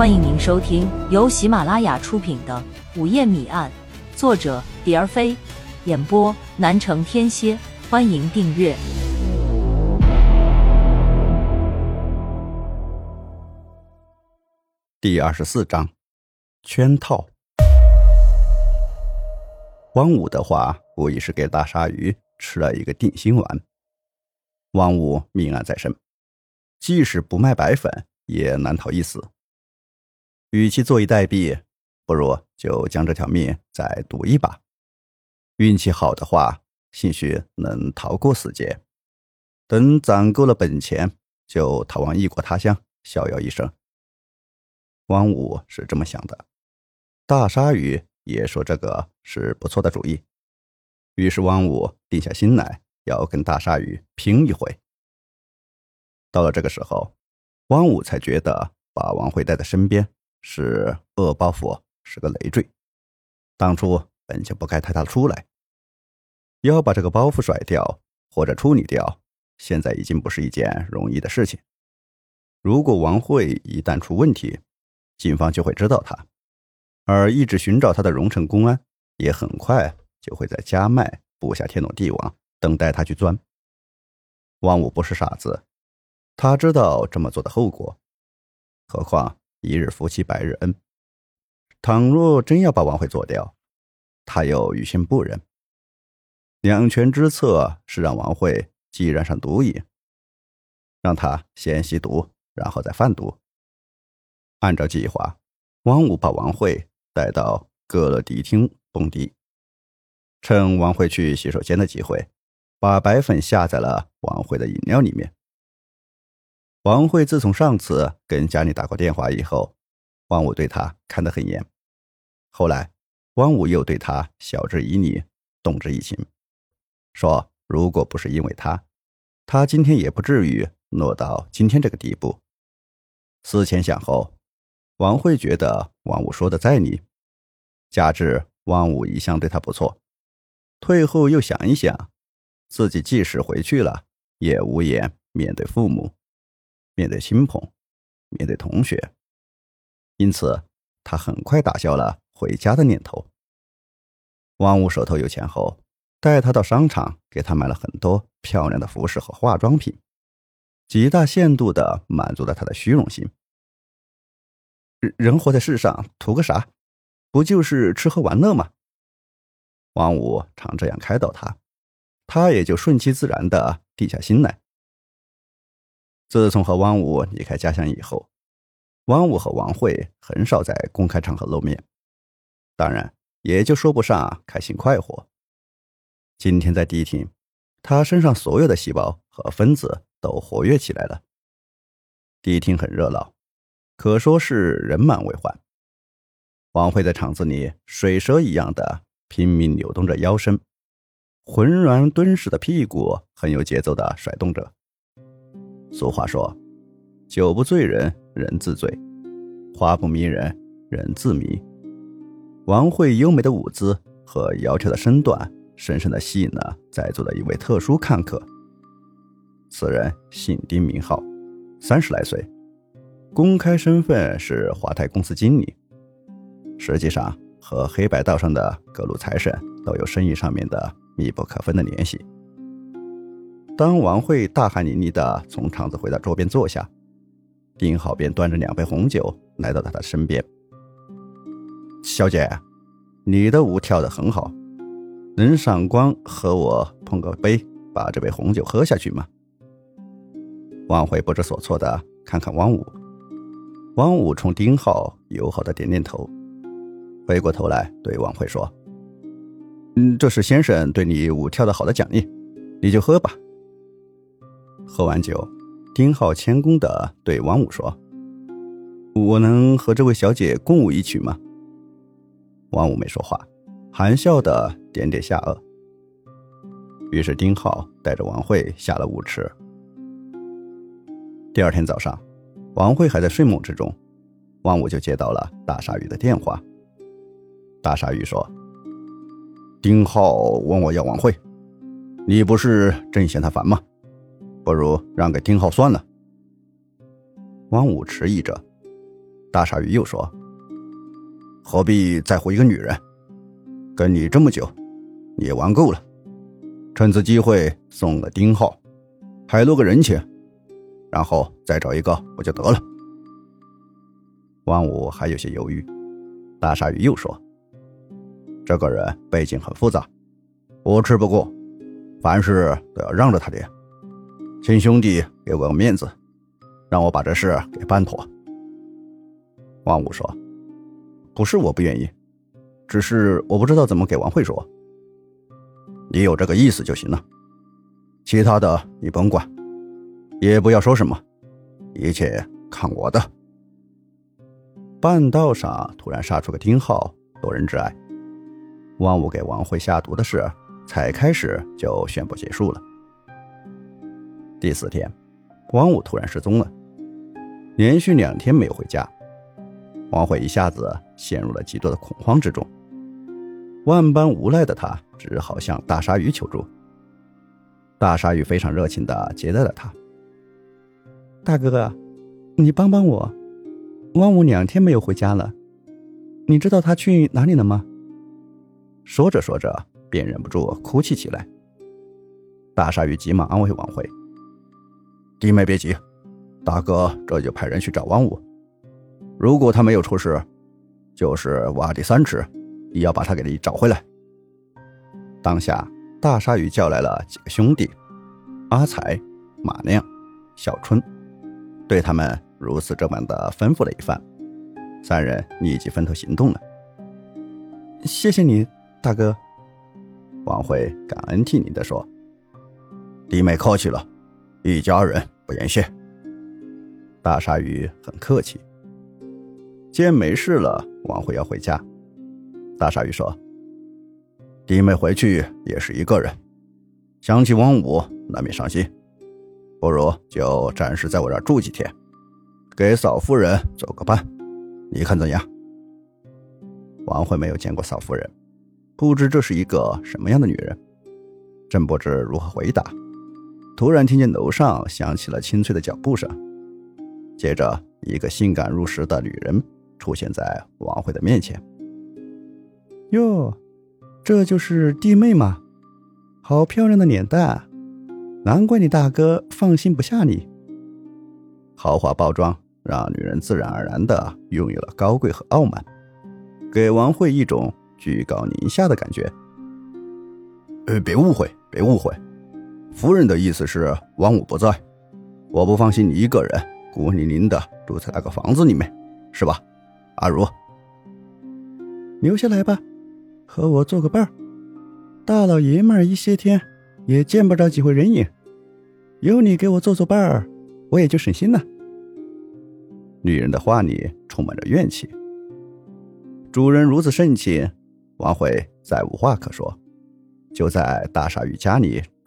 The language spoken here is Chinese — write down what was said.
欢迎您收听由喜马拉雅出品的《午夜谜案》，作者蝶儿飞，演播南城天蝎。欢迎订阅第二十四章圈套。汪武的话无疑是给大鲨鱼吃了一个定心丸。汪武命案在身，即使不卖白粉，也难逃一死。与其坐以待毙，不如就将这条命再赌一把。运气好的话，兴许能逃过死劫；等攒够了本钱，就逃往异国他乡，逍遥一生。汪武是这么想的，大鲨鱼。也说这个是不错的主意，于是汪武定下心来要跟大鲨鱼拼一回。到了这个时候，汪武才觉得把王慧带在身边是恶包袱，是个累赘。当初本就不该带他出来，要把这个包袱甩掉或者处理掉，现在已经不是一件容易的事情。如果王慧一旦出问题，警方就会知道他。而一直寻找他的荣城公安，也很快就会在加麦布下天罗地网，等待他去钻。王武不是傻子，他知道这么做的后果。何况一日夫妻百日恩，倘若真要把王慧做掉，他又于心不忍。两全之策是让王慧既染上毒瘾，让他先吸毒，然后再贩毒。按照计划，王武把王慧。带到歌乐迪厅蹦迪，趁王慧去洗手间的机会，把白粉下在了王慧的饮料里面。王慧自从上次跟家里打过电话以后，汪武对她看得很严。后来，汪武又对她晓之以理，动之以情，说如果不是因为他，他今天也不至于落到今天这个地步。思前想后。王慧觉得王武说的在理，加之汪武一向对她不错，退后又想一想，自己即使回去了，也无颜面对父母，面对亲朋，面对同学，因此他很快打消了回家的念头。王五手头有钱后，带他到商场，给他买了很多漂亮的服饰和化妆品，极大限度的满足了他的虚荣心。人活在世上，图个啥？不就是吃喝玩乐吗？王五常这样开导他，他也就顺其自然的定下心来。自从和汪武离开家乡以后，汪武和王慧很少在公开场合露面，当然也就说不上开心快活。今天在迪厅，他身上所有的细胞和分子都活跃起来了。迪厅很热闹。可说是人满为患。王慧在场子里水蛇一样的拼命扭动着腰身，浑圆敦实的屁股很有节奏的甩动着。俗话说：“酒不醉人人自醉，花不迷人人自迷。”王慧优美的舞姿和窈窕的身段，深深的吸引了在座的一位特殊看客。此人姓丁，名浩，三十来岁。公开身份是华泰公司经理，实际上和黑白道上的各路财神都有生意上面的密不可分的联系。当王慧大汗淋漓的从场子回到桌边坐下，丁浩便端着两杯红酒来到他的身边：“小姐，你的舞跳得很好，能赏光和我碰个杯，把这杯红酒喝下去吗？”王慧不知所措的看看汪武。汪武冲丁浩友好的点点头，回过头来对王慧说：“嗯，这是先生对你舞跳的好的奖励，你就喝吧。”喝完酒，丁浩谦恭的对王五说：“我能和这位小姐共舞一曲吗？”王五没说话，含笑的点点下颚。于是丁浩带着王慧下了舞池。第二天早上。王慧还在睡梦之中，王五就接到了大鲨鱼的电话。大鲨鱼说：“丁浩问我要王慧，你不是正嫌他烦吗？不如让给丁浩算了。”王武迟疑着：“大鲨鱼又说：“何必在乎一个女人？跟你这么久，你玩够了。趁此机会送个丁浩，还落个人情，然后再找一个不就得了？”汪武还有些犹豫，大鲨鱼又说：“这个人背景很复杂，我吃不过，凡事都要让着他点。请兄弟给我个面子，让我把这事给办妥。”汪武说：“不是我不愿意，只是我不知道怎么给王慧说。你有这个意思就行了，其他的你甭管，也不要说什么，一切看我的。”半道上突然杀出个丁浩，夺人之爱。万武给王慧下毒的事才开始就宣布结束了。第四天，汪武突然失踪了，连续两天没有回家。王慧一下子陷入了极度的恐慌之中，万般无奈的他只好向大鲨鱼求助。大鲨鱼非常热情地接待了他。大哥哥，你帮帮我，汪武两天没有回家了，你知道他去哪里了吗？说着说着，便忍不住哭泣起来。大鲨鱼急忙安慰王慧：“弟妹别急，大哥这就派人去找汪武。”如果他没有出事，就是挖地三尺，也要把他给你找回来。当下，大鲨鱼叫来了几个兄弟，阿才、马亮、小春，对他们如此这般的吩咐了一番，三人立即分头行动了。谢谢你，大哥。王慧感恩涕零地说：“弟妹客气了，一家人不言谢。”大鲨鱼很客气。见没事了，王慧要回家。大鲨鱼说：“弟妹回去也是一个人，想起王五难免伤心，不如就暂时在我这儿住几天，给嫂夫人做个伴，你看怎样？”王慧没有见过嫂夫人，不知这是一个什么样的女人，正不知如何回答，突然听见楼上响起了清脆的脚步声，接着一个性感入时的女人。出现在王慧的面前。哟，这就是弟妹吗？好漂亮的脸蛋，难怪你大哥放心不下你。豪华包装让女人自然而然的拥有了高贵和傲慢，给王慧一种居高临下的感觉。呃，别误会，别误会，夫人的意思是王五不在，我不放心你一个人孤零零的住在那个房子里面，是吧？阿如，留下来吧，和我做个伴儿。大老爷们儿一些天也见不着几回人影，有你给我做做伴儿，我也就省心了。女人的话里充满着怨气。主人如此盛情，王慧再无话可说，就在大傻鱼家里